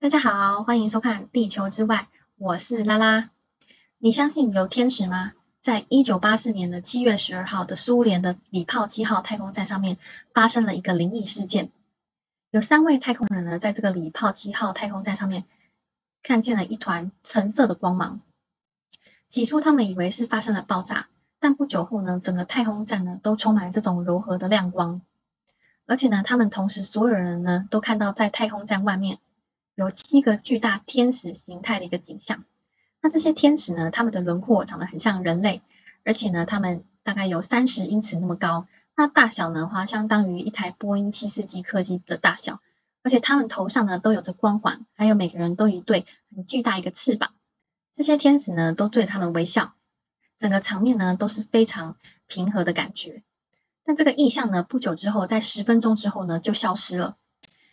大家好，欢迎收看《地球之外》，我是拉拉。你相信有天使吗？在一九八四年的七月十二号的苏联的礼炮七号太空站上面，发生了一个灵异事件。有三位太空人呢，在这个礼炮七号太空站上面，看见了一团橙色的光芒。起初他们以为是发生了爆炸，但不久后呢，整个太空站呢都充满这种柔和的亮光。而且呢，他们同时所有人呢都看到在太空站外面。有七个巨大天使形态的一个景象，那这些天使呢，他们的轮廓长得很像人类，而且呢，他们大概有三十英尺那么高，那大小呢话相当于一台波音七四七客机的大小，而且他们头上呢都有着光环，还有每个人都一对很巨大一个翅膀，这些天使呢都对他们微笑，整个场面呢都是非常平和的感觉，但这个意象呢不久之后，在十分钟之后呢就消失了。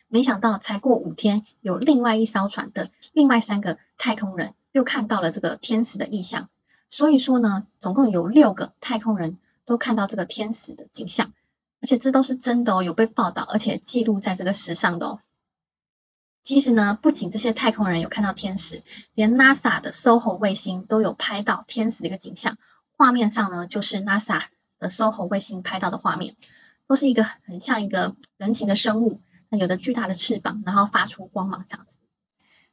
没想到才过五天，有另外一艘船的另外三个太空人又看到了这个天使的异象。所以说呢，总共有六个太空人都看到这个天使的景象，而且这都是真的哦，有被报道，而且记录在这个史上的哦。其实呢，不仅这些太空人有看到天使，连 NASA 的 SOHO 卫星都有拍到天使的一个景象。画面上呢，就是 NASA 的 SOHO 卫星拍到的画面，都是一个很像一个人形的生物。有的巨大的翅膀，然后发出光芒这样子。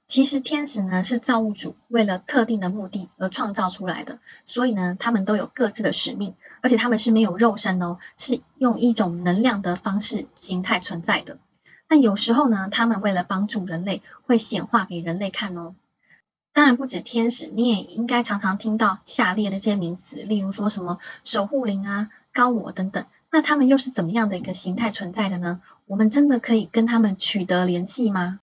其实天使呢是造物主为了特定的目的而创造出来的，所以呢他们都有各自的使命，而且他们是没有肉身哦，是用一种能量的方式形态存在的。那有时候呢，他们为了帮助人类，会显化给人类看哦。当然不止天使，你也应该常常听到下列的这些名词，例如说什么守护灵啊、高我等等。那他们又是怎么样的一个形态存在的呢？我们真的可以跟他们取得联系吗？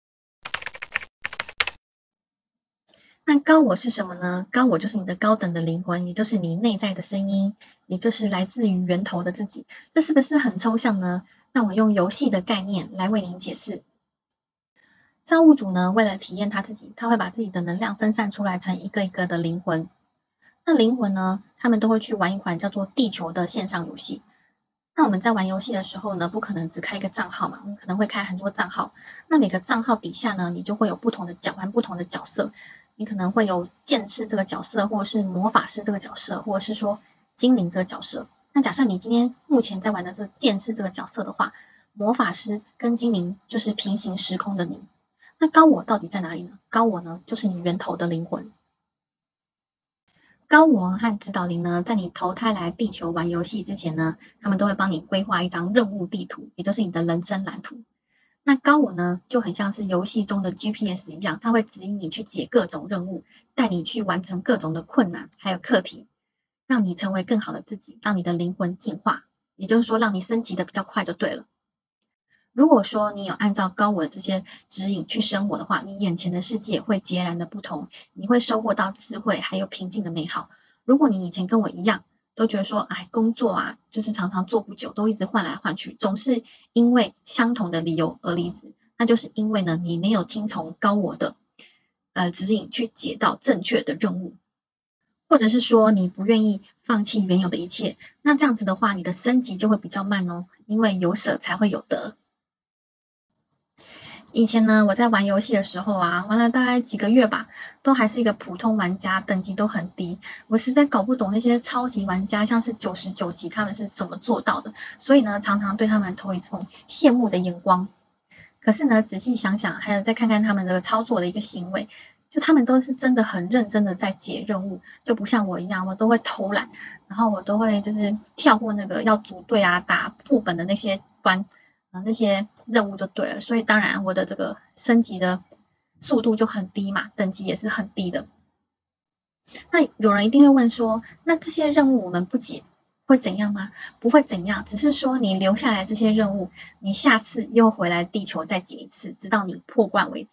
那高我是什么呢？高我就是你的高等的灵魂，也就是你内在的声音，也就是来自于源头的自己。这是不是很抽象呢？那我用游戏的概念来为您解释。造物主呢，为了体验他自己，他会把自己的能量分散出来成一个一个的灵魂。那灵魂呢，他们都会去玩一款叫做地球的线上游戏。那我们在玩游戏的时候呢，不可能只开一个账号嘛，我们可能会开很多账号。那每个账号底下呢，你就会有不同的角玩不同的角色。你可能会有剑士这个角色，或者是魔法师这个角色，或者是说精灵这个角色。那假设你今天目前在玩的是剑士这个角色的话，魔法师跟精灵就是平行时空的你。那高我到底在哪里呢？高我呢，就是你源头的灵魂。高我和指导灵呢，在你投胎来地球玩游戏之前呢，他们都会帮你规划一张任务地图，也就是你的人生蓝图。那高我呢，就很像是游戏中的 GPS 一样，它会指引你去解各种任务，带你去完成各种的困难还有课题，让你成为更好的自己，让你的灵魂进化，也就是说，让你升级的比较快就对了。如果说你有按照高我的这些指引去生活的话，你眼前的世界会截然的不同，你会收获到智慧还有平静的美好。如果你以前跟我一样，都觉得说，哎，工作啊，就是常常做不久，都一直换来换去，总是因为相同的理由而离职，那就是因为呢，你没有听从高我的呃指引去解到正确的任务，或者是说你不愿意放弃原有的一切，那这样子的话，你的升级就会比较慢哦，因为有舍才会有得。以前呢，我在玩游戏的时候啊，玩了大概几个月吧，都还是一个普通玩家，等级都很低。我实在搞不懂那些超级玩家，像是九十九级，他们是怎么做到的？所以呢，常常对他们投以一种羡慕的眼光。可是呢，仔细想想，还有再看看他们这个操作的一个行为，就他们都是真的很认真的在解任务，就不像我一样，我都会偷懒，然后我都会就是跳过那个要组队啊、打副本的那些关。啊，那些任务就对了，所以当然我的这个升级的速度就很低嘛，等级也是很低的。那有人一定会问说，那这些任务我们不解会怎样吗？不会怎样，只是说你留下来这些任务，你下次又回来地球再解一次，直到你破关为止。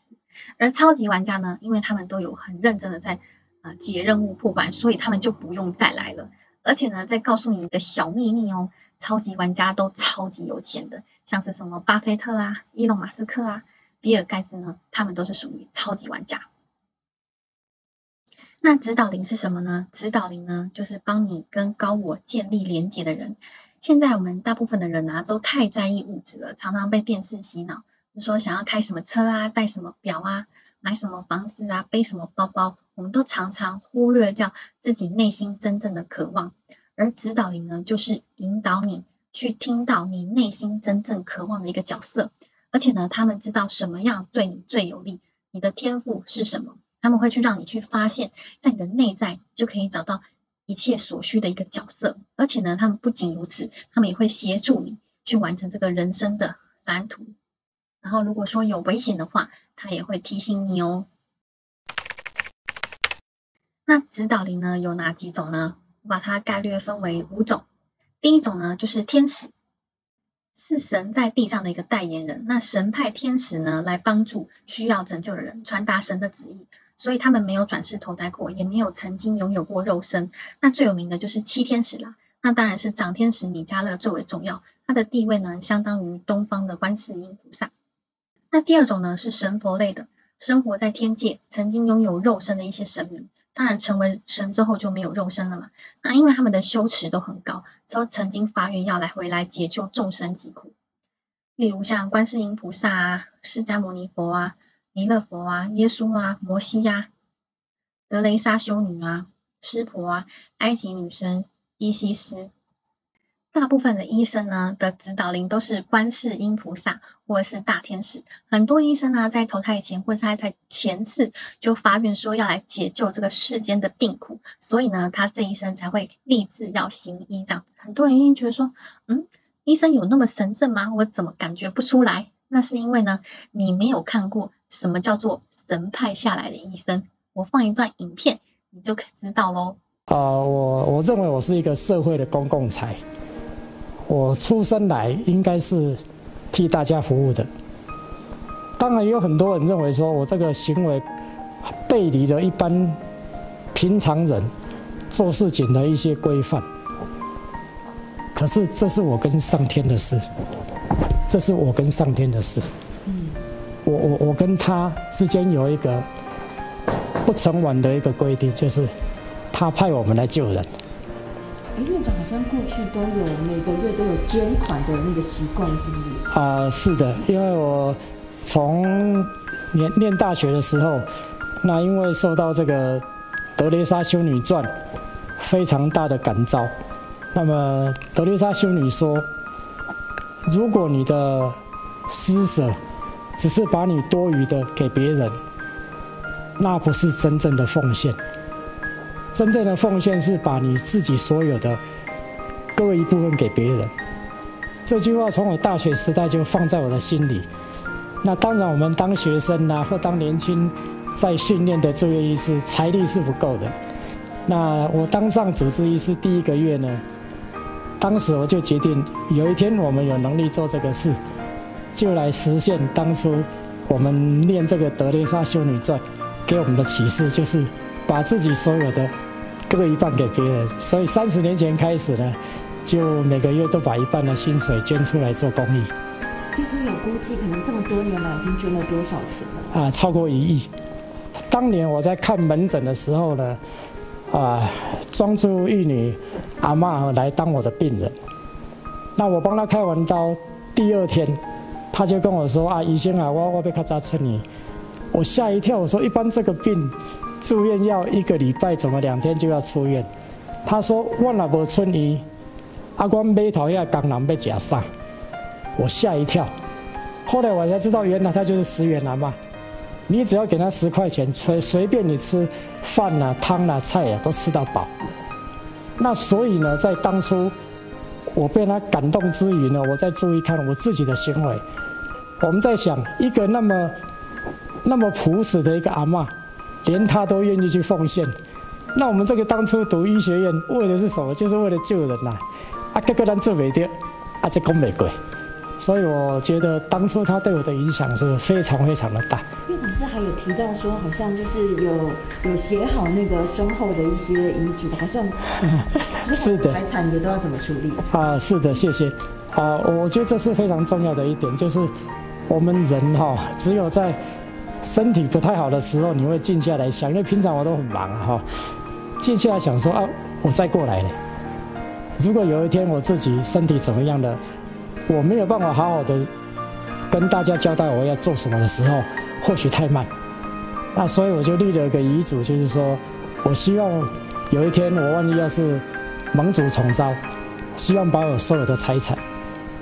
而超级玩家呢，因为他们都有很认真的在啊解任务破关，所以他们就不用再来了。而且呢，再告诉你一个小秘密哦。超级玩家都超级有钱的，像是什么巴菲特啊、伊隆马斯克啊、比尔盖茨呢，他们都是属于超级玩家。那指导灵是什么呢？指导灵呢，就是帮你跟高我建立连接的人。现在我们大部分的人啊，都太在意物质了，常常被电视洗脑，说想要开什么车啊，戴什么表啊，买什么房子啊，背什么包包，我们都常常忽略掉自己内心真正的渴望。而指导灵呢，就是引导你去听到你内心真正渴望的一个角色，而且呢，他们知道什么样对你最有利，你的天赋是什么，他们会去让你去发现，在你的内在就可以找到一切所需的一个角色。而且呢，他们不仅如此，他们也会协助你去完成这个人生的蓝图。然后如果说有危险的话，他也会提醒你哦。那指导灵呢，有哪几种呢？我把它概略分为五种。第一种呢，就是天使，是神在地上的一个代言人。那神派天使呢，来帮助需要拯救的人，传达神的旨意。所以他们没有转世投胎过，也没有曾经拥有过肉身。那最有名的就是七天使啦。那当然是长天使米迦勒最为重要，他的地位呢，相当于东方的观世音菩萨。那第二种呢，是神佛类的，生活在天界，曾经拥有肉身的一些神明。当然，成为神之后就没有肉身了嘛。那因为他们的修持都很高，都曾经发愿要来回来解救众生疾苦。例如像观世音菩萨啊、释迦牟尼佛啊、弥勒佛啊、耶稣啊、摩西呀、德雷莎修女啊、湿婆啊、埃及女神伊西斯。大部分的医生呢的指导灵都是观世音菩萨或者是大天使。很多医生呢在投胎以前或者他在前世就发愿说要来解救这个世间的病苦，所以呢他这一生才会立志要行医这样子。很多人一定觉得说，嗯，医生有那么神圣吗？我怎么感觉不出来？那是因为呢你没有看过什么叫做神派下来的医生。我放一段影片，你就可知道喽。啊，我我认为我是一个社会的公共财。我出生来应该是替大家服务的。当然，有很多人认为说我这个行为背离了一般平常人做事情的一些规范。可是，这是我跟上天的事，这是我跟上天的事。我我我跟他之间有一个不成文的一个规定，就是他派我们来救人。院长好像过去都有每个月都有捐款的那个习惯，是不是？啊，是的，因为我从念念大学的时候，那因为受到这个《德雷莎修女传》非常大的感召，那么德雷莎修女说，如果你的施舍只是把你多余的给别人，那不是真正的奉献。真正的奉献是把你自己所有的割一部分给别人。这句话从我大学时代就放在我的心里。那当然，我们当学生呐，或当年轻在训练的住院医师，财力是不够的。那我当上主治医师第一个月呢，当时我就决定，有一天我们有能力做这个事，就来实现当初我们念这个《德雷莎修女传》给我们的启示，就是把自己所有的。各一半给别人，所以三十年前开始呢，就每个月都把一半的薪水捐出来做公益。其实有估计，可能这么多年来已经捐了多少钱了？啊，超过一亿。当年我在看门诊的时候呢，啊，装出玉女阿妈来当我的病人。那我帮她开完刀，第二天她就跟我说：“啊，医生啊，我我被他扎出你。”我吓一跳，我说：“一般这个病。”住院要一个礼拜，怎么两天就要出院？他说：“我那无村医，阿光买头要刚南被假上。”我吓一跳。后来我才知道，原来他就是十元男嘛。你只要给他十块钱，随随便你吃饭啊、汤啊、菜啊，都吃到饱。那所以呢，在当初我被他感动之余呢，我在注意看我自己的行为。我们在想，一个那么那么朴实的一个阿妈。连他都愿意去奉献，那我们这个当初读医学院为的是什么？就是为了救人呐！啊，个个人做美掉，啊，这功美贵，所以我觉得当初他对我的影响是非常非常的大。院长是不是还有提到说，好像就是有有写好那个身后的一些遗嘱，好像 是的，财产也都要怎么处理？啊，是的，谢谢。啊，我觉得这是非常重要的一点，就是我们人哈，只有在身体不太好的时候，你会静下来想，因为平常我都很忙哈，静下来想说啊，我再过来了。如果有一天我自己身体怎么样的，我没有办法好好的跟大家交代我要做什么的时候，或许太慢。那所以我就立了一个遗嘱，就是说我希望有一天我万一要是盟主重招，希望把我所有的财产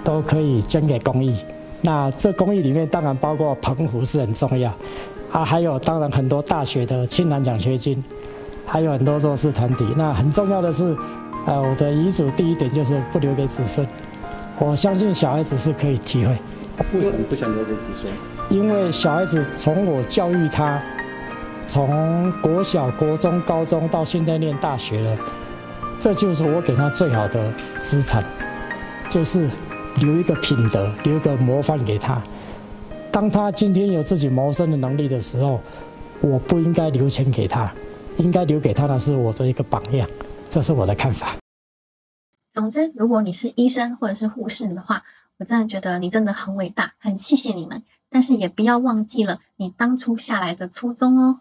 都可以捐给公益。那这公益里面当然包括澎湖是很重要，啊，还有当然很多大学的青蓝奖学金，还有很多弱势团体。那很重要的是，呃，我的遗嘱第一点就是不留给子孙。我相信小孩子是可以体会。为什么不想留给子孙？因为小孩子从我教育他，从国小、国中、高中到现在念大学了，这就是我给他最好的资产，就是。留一个品德，留一个模范给他。当他今天有自己谋生的能力的时候，我不应该留钱给他，应该留给他的是我这一个榜样。这是我的看法。总之，如果你是医生或者是护士的话，我真的觉得你真的很伟大，很谢谢你们。但是也不要忘记了你当初下来的初衷哦。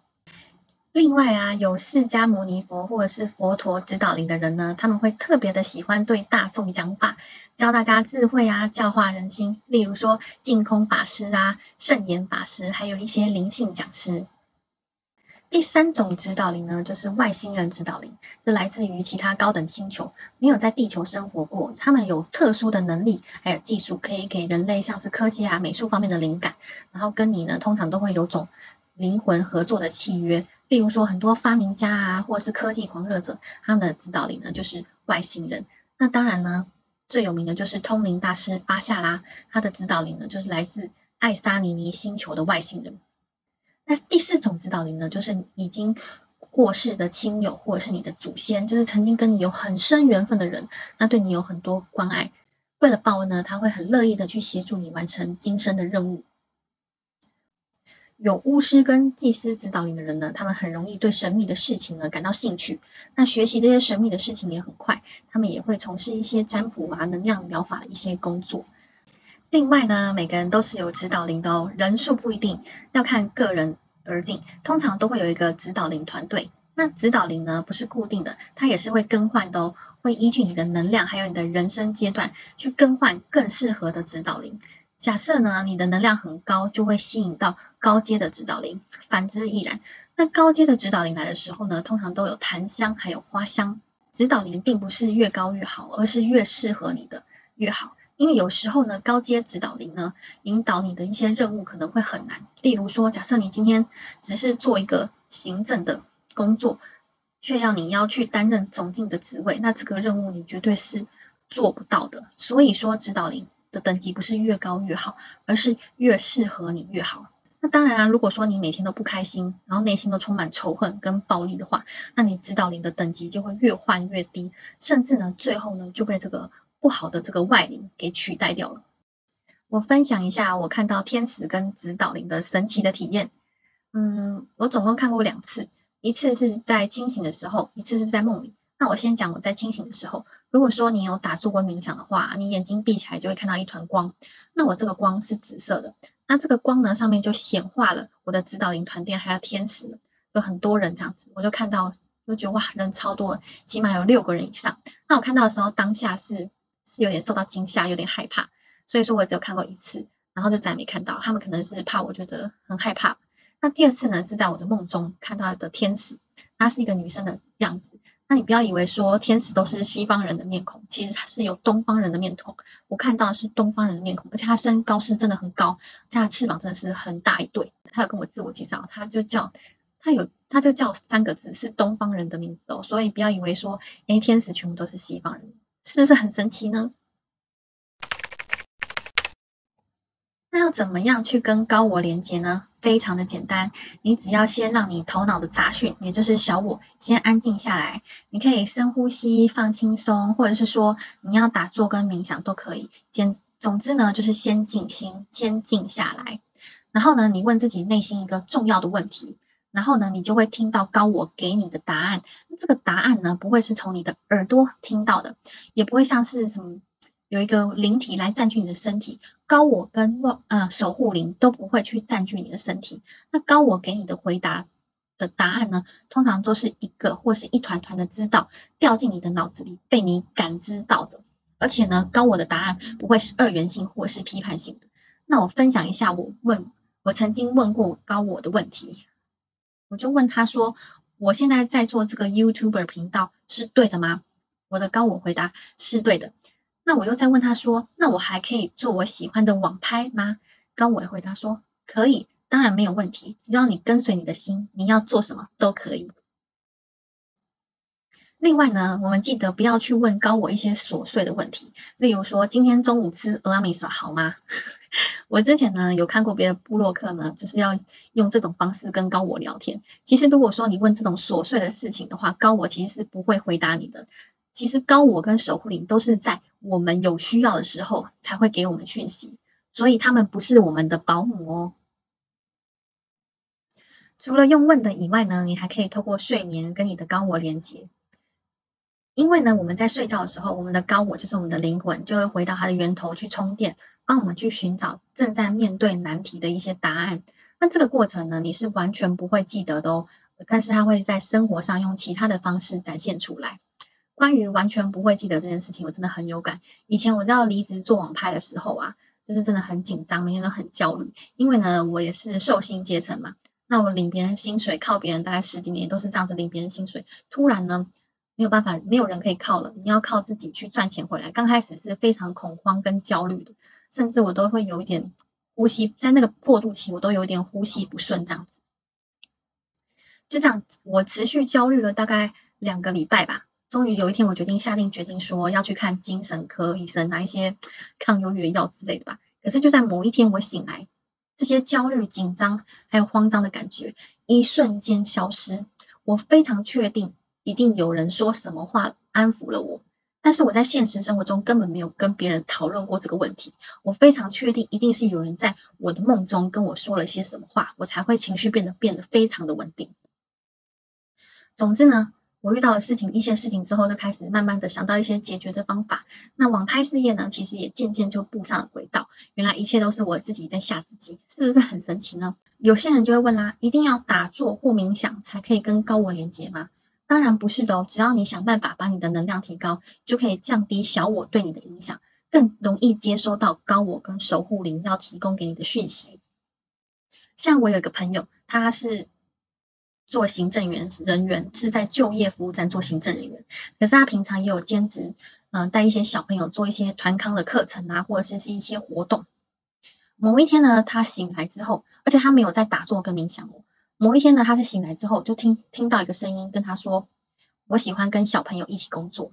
另外啊，有释迦牟尼佛或者是佛陀指导灵的人呢，他们会特别的喜欢对大众讲法，教大家智慧啊，教化人心。例如说净空法师啊、圣严法师，还有一些灵性讲师。第三种指导灵呢，就是外星人指导灵，是来自于其他高等星球，没有在地球生活过，他们有特殊的能力还有技术，可以给人类像是科技啊、美术方面的灵感，然后跟你呢，通常都会有种灵魂合作的契约。例如说，很多发明家啊，或者是科技狂热者，他们的指导灵呢就是外星人。那当然呢，最有名的就是通灵大师巴夏拉，他的指导灵呢就是来自爱沙尼尼星球的外星人。那第四种指导灵呢，就是已经过世的亲友或者是你的祖先，就是曾经跟你有很深缘分的人，那对你有很多关爱，为了报恩呢，他会很乐意的去协助你完成今生的任务。有巫师跟祭司指导灵的人呢，他们很容易对神秘的事情呢感到兴趣。那学习这些神秘的事情也很快，他们也会从事一些占卜啊、能量疗法的一些工作。另外呢，每个人都是有指导灵的哦，人数不一定要看个人而定，通常都会有一个指导灵团队。那指导灵呢不是固定的，它也是会更换的哦，会依据你的能量还有你的人生阶段去更换更适合的指导灵。假设呢，你的能量很高，就会吸引到高阶的指导灵，反之亦然。那高阶的指导灵来的时候呢，通常都有檀香还有花香。指导灵并不是越高越好，而是越适合你的越好。因为有时候呢，高阶指导灵呢，引导你的一些任务可能会很难。例如说，假设你今天只是做一个行政的工作，却要你要去担任总经的职位，那这个任务你绝对是做不到的。所以说，指导灵。的等级不是越高越好，而是越适合你越好。那当然啊，如果说你每天都不开心，然后内心都充满仇恨跟暴力的话，那你指导灵的等级就会越换越低，甚至呢，最后呢就被这个不好的这个外灵给取代掉了。我分享一下我看到天使跟指导灵的神奇的体验。嗯，我总共看过两次，一次是在清醒的时候，一次是在梦里。那我先讲我在清醒的时候，如果说你有打坐过冥想的话，你眼睛闭起来就会看到一团光。那我这个光是紫色的，那这个光呢上面就显化了我的指导灵团殿还有天使，有很多人这样子，我就看到就觉得哇人超多，起码有六个人以上。那我看到的时候当下是是有点受到惊吓，有点害怕，所以说我只有看过一次，然后就再也没看到。他们可能是怕我觉得很害怕。那第二次呢是在我的梦中看到的天使，她是一个女生的样子。那你不要以为说天使都是西方人的面孔，其实它是有东方人的面孔。我看到的是东方人的面孔，而且它身高是真的很高，他的翅膀真的是很大一对。他有跟我自我介绍，他就叫他有他就叫三个字是东方人的名字哦。所以不要以为说哎天使全部都是西方人，是不是很神奇呢？要怎么样去跟高我连接呢？非常的简单，你只要先让你头脑的杂讯，也就是小我，先安静下来。你可以深呼吸，放轻松，或者是说你要打坐跟冥想都可以。简总之呢，就是先静心，先静下来。然后呢，你问自己内心一个重要的问题，然后呢，你就会听到高我给你的答案。这个答案呢，不会是从你的耳朵听到的，也不会像是什么。有一个灵体来占据你的身体，高我跟呃守护灵都不会去占据你的身体。那高我给你的回答的答案呢，通常都是一个或是一团团的知道掉进你的脑子里，被你感知到的。而且呢，高我的答案不会是二元性或是批判性的。那我分享一下我问我曾经问过高我的问题，我就问他说，我现在在做这个 YouTuber 频道是对的吗？我的高我回答是对的。那我又再问他说，那我还可以做我喜欢的网拍吗？高我回答说可以，当然没有问题，只要你跟随你的心，你要做什么都可以。另外呢，我们记得不要去问高我一些琐碎的问题，例如说今天中午吃俄阿米索好吗？我之前呢有看过别的部落客呢，就是要用这种方式跟高我聊天。其实如果说你问这种琐碎的事情的话，高我其实是不会回答你的。其实高我跟守护灵都是在我们有需要的时候才会给我们讯息，所以他们不是我们的保姆哦。除了用问的以外呢，你还可以透过睡眠跟你的高我连接。因为呢，我们在睡觉的时候，我们的高我就是我们的灵魂，就会回到它的源头去充电，帮我们去寻找正在面对难题的一些答案。那这个过程呢，你是完全不会记得的哦，但是它会在生活上用其他的方式展现出来。关于完全不会记得这件事情，我真的很有感。以前我要离职做网拍的时候啊，就是真的很紧张，每天都很焦虑。因为呢，我也是受薪阶层嘛，那我领别人薪水，靠别人大概十几年都是这样子领别人薪水，突然呢。没有办法，没有人可以靠了，你要靠自己去赚钱回来。刚开始是非常恐慌跟焦虑的，甚至我都会有一点呼吸，在那个过渡期，我都有点呼吸不顺这样子。就这样，我持续焦虑了大概两个礼拜吧。终于有一天，我决定下定决心说要去看精神科医生，拿一些 抗忧郁的药之类的吧。可是就在某一天，我醒来，这些焦虑、紧张还有慌张的感觉一瞬间消失。我非常确定。一定有人说什么话安抚了我，但是我在现实生活中根本没有跟别人讨论过这个问题。我非常确定，一定是有人在我的梦中跟我说了些什么话，我才会情绪变得变得非常的稳定。总之呢，我遇到的事情一些事情之后，就开始慢慢的想到一些解决的方法。那网拍事业呢，其实也渐渐就步上了轨道。原来一切都是我自己在吓自己，是不是很神奇呢？有些人就会问啦，一定要打坐或冥想才可以跟高我连接吗？当然不是的哦，只要你想办法把你的能量提高，就可以降低小我对你的影响，更容易接收到高我跟守护灵要提供给你的讯息。像我有一个朋友，他是做行政员人员，是在就业服务站做行政人员，可是他平常也有兼职，嗯，带一些小朋友做一些团康的课程啊，或者是是一些活动。某一天呢，他醒来之后，而且他没有在打坐跟冥想哦。某一天呢，他在醒来之后，就听听到一个声音跟他说：“我喜欢跟小朋友一起工作。”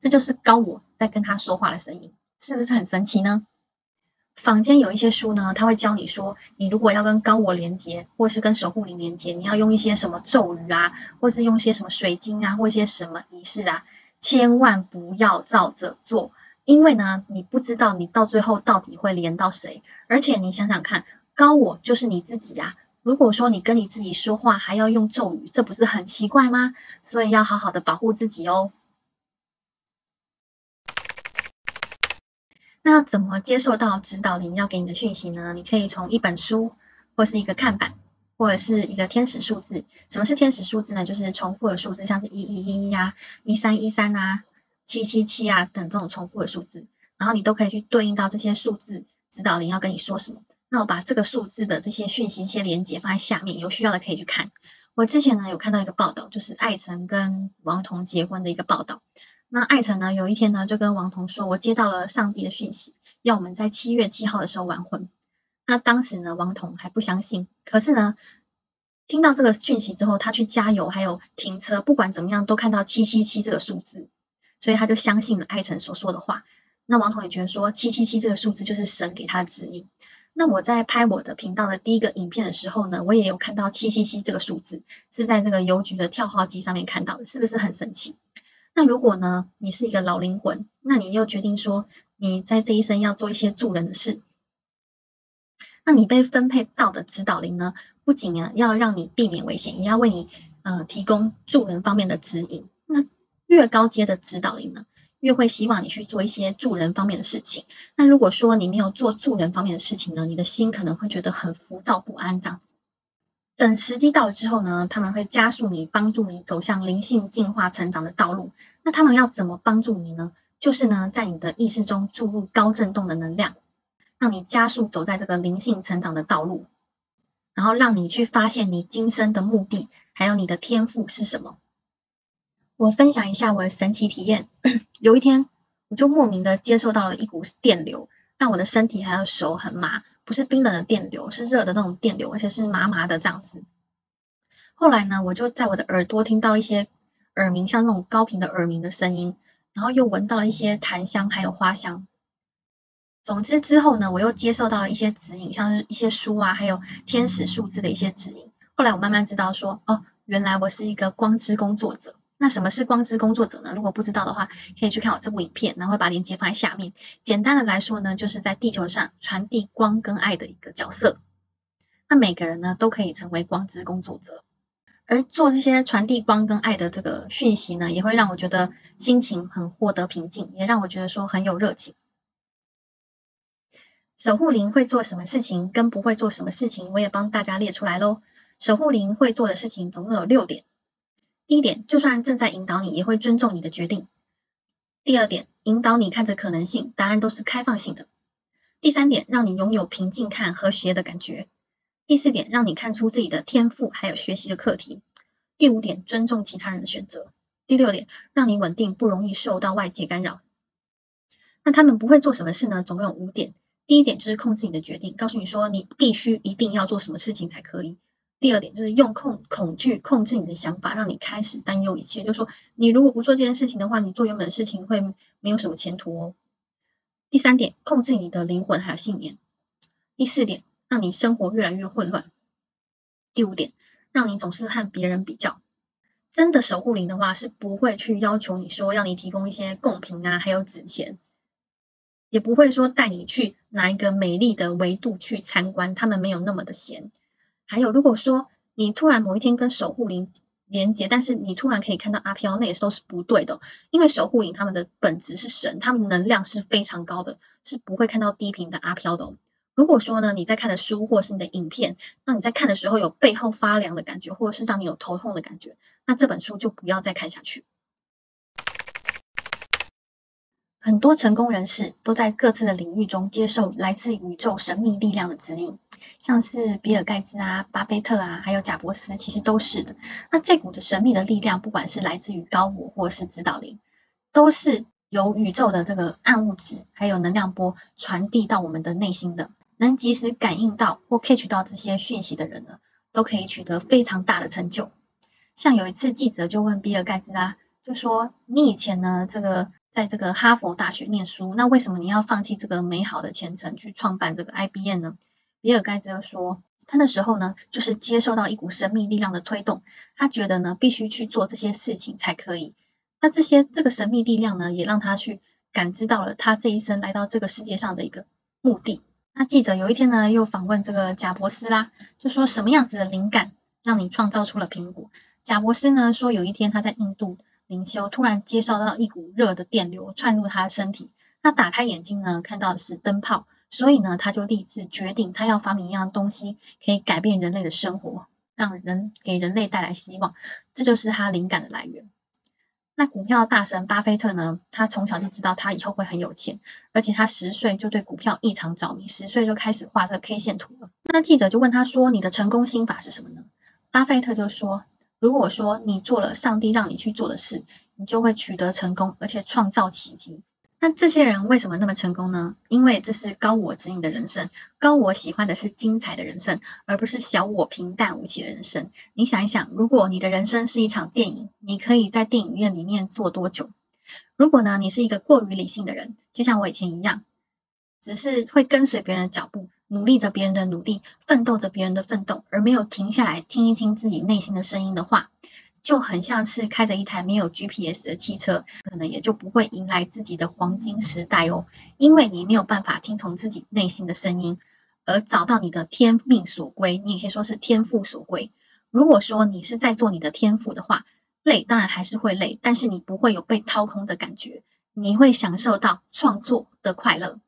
这就是高我在跟他说话的声音，是不是很神奇呢？坊间有一些书呢，他会教你说，你如果要跟高我连接，或是跟守护灵连接，你要用一些什么咒语啊，或是用一些什么水晶啊，或一些什么仪式啊，千万不要照着做，因为呢，你不知道你到最后到底会连到谁，而且你想想看，高我就是你自己呀。如果说你跟你自己说话还要用咒语，这不是很奇怪吗？所以要好好的保护自己哦。那要怎么接受到指导灵要给你的讯息呢？你可以从一本书，或是一个看板，或者是一个天使数字。什么是天使数字呢？就是重复的数字，像是一一一一啊、一三一三啊、七七七啊等这种重复的数字，然后你都可以去对应到这些数字，指导灵要跟你说什么。那我把这个数字的这些讯息、一些连接放在下面，有需要的可以去看。我之前呢有看到一个报道，就是艾辰跟王彤结婚的一个报道。那艾辰呢有一天呢就跟王彤说：“我接到了上帝的讯息，要我们在七月七号的时候完婚。”那当时呢王彤还不相信，可是呢听到这个讯息之后，他去加油还有停车，不管怎么样都看到七七七这个数字，所以他就相信了艾辰所说的话。那王彤也觉得说七七七这个数字就是神给他的指引。那我在拍我的频道的第一个影片的时候呢，我也有看到七七七这个数字，是在这个邮局的跳号机上面看到的，是不是很神奇？那如果呢，你是一个老灵魂，那你又决定说你在这一生要做一些助人的事，那你被分配到的指导灵呢，不仅啊要让你避免危险，也要为你呃提供助人方面的指引。那越高阶的指导灵呢？越会希望你去做一些助人方面的事情。那如果说你没有做助人方面的事情呢，你的心可能会觉得很浮躁不安这样子。等时机到了之后呢，他们会加速你，帮助你走向灵性进化成长的道路。那他们要怎么帮助你呢？就是呢，在你的意识中注入高振动的能量，让你加速走在这个灵性成长的道路，然后让你去发现你今生的目的，还有你的天赋是什么。我分享一下我的神奇体验。有一天，我就莫名的接受到了一股电流，让我的身体还有手很麻，不是冰冷的电流，是热的那种电流，而且是麻麻的这样子。后来呢，我就在我的耳朵听到一些耳鸣，像那种高频的耳鸣的声音，然后又闻到一些檀香还有花香。总之之后呢，我又接受到了一些指引，像是一些书啊，还有天使数字的一些指引。后来我慢慢知道说，哦，原来我是一个光之工作者。那什么是光之工作者呢？如果不知道的话，可以去看我这部影片，然后会把链接放在下面。简单的来说呢，就是在地球上传递光跟爱的一个角色。那每个人呢，都可以成为光之工作者。而做这些传递光跟爱的这个讯息呢，也会让我觉得心情很获得平静，也让我觉得说很有热情。守护灵会做什么事情，跟不会做什么事情，我也帮大家列出来喽。守护灵会做的事情总共有六点。第一点，就算正在引导你，也会尊重你的决定。第二点，引导你看着可能性，答案都是开放性的。第三点，让你拥有平静看和谐的感觉。第四点，让你看出自己的天赋，还有学习的课题。第五点，尊重其他人的选择。第六点，让你稳定，不容易受到外界干扰。那他们不会做什么事呢？总共有五点。第一点就是控制你的决定，告诉你说你必须一定要做什么事情才可以。第二点就是用控恐惧控制你的想法，让你开始担忧一切，就是说你如果不做这件事情的话，你做原本的事情会没有什么前途哦。第三点，控制你的灵魂还有信念。第四点。让你生活越来越混乱。第五点，让你总是和别人比较。真的守护灵的话，是不会去要求你说要你提供一些贡品啊，还有纸钱，也不会说带你去哪一个美丽的维度去参观，他们没有那么的闲。还有，如果说你突然某一天跟守护灵连接，但是你突然可以看到阿飘，那也是都是不对的，因为守护灵他们的本质是神，他们能量是非常高的，是不会看到低频的阿飘的。如果说呢，你在看的书或是你的影片，那你在看的时候有背后发凉的感觉，或者是让你有头痛的感觉，那这本书就不要再看下去。很多成功人士都在各自的领域中接受来自宇宙神秘力量的指引，像是比尔盖茨啊、巴菲特啊，还有贾伯斯，其实都是的。那这股的神秘的力量，不管是来自于高我或是指导灵，都是由宇宙的这个暗物质还有能量波传递到我们的内心的。能及时感应到或 catch 到这些讯息的人呢，都可以取得非常大的成就。像有一次记者就问比尔盖茨啊，就说你以前呢这个在这个哈佛大学念书，那为什么你要放弃这个美好的前程去创办这个 IBM 呢？比尔盖茨说，他那时候呢就是接受到一股神秘力量的推动，他觉得呢必须去做这些事情才可以。那这些这个神秘力量呢，也让他去感知到了他这一生来到这个世界上的一个目的。那记者有一天呢，又访问这个贾伯斯啦，就说什么样子的灵感让你创造出了苹果？贾伯斯呢说，有一天他在印度灵修，突然接受到一股热的电流窜入他的身体，他打开眼睛呢，看到的是灯泡，所以呢，他就立志决定，他要发明一样东西，可以改变人类的生活，让人给人类带来希望，这就是他灵感的来源。那股票大神巴菲特呢？他从小就知道他以后会很有钱，而且他十岁就对股票异常着迷，十岁就开始画这 K 线图了。那记者就问他说：“你的成功心法是什么呢？”巴菲特就说：“如果说你做了上帝让你去做的事，你就会取得成功，而且创造奇迹。”那这些人为什么那么成功呢？因为这是高我指引的人生，高我喜欢的是精彩的人生，而不是小我平淡无奇的人生。你想一想，如果你的人生是一场电影，你可以在电影院里面坐多久？如果呢，你是一个过于理性的人，就像我以前一样，只是会跟随别人的脚步，努力着别人的努力，奋斗着别人的奋斗，而没有停下来听一听自己内心的声音的话。就很像是开着一台没有 GPS 的汽车，可能也就不会迎来自己的黄金时代哦，因为你没有办法听从自己内心的声音，而找到你的天命所归，你也可以说是天赋所归。如果说你是在做你的天赋的话，累当然还是会累，但是你不会有被掏空的感觉，你会享受到创作的快乐。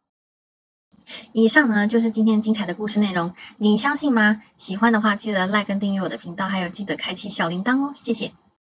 以上呢就是今天精彩的故事内容，你相信吗？喜欢的话记得 like 跟订阅我的频道，还有记得开启小铃铛哦，谢谢。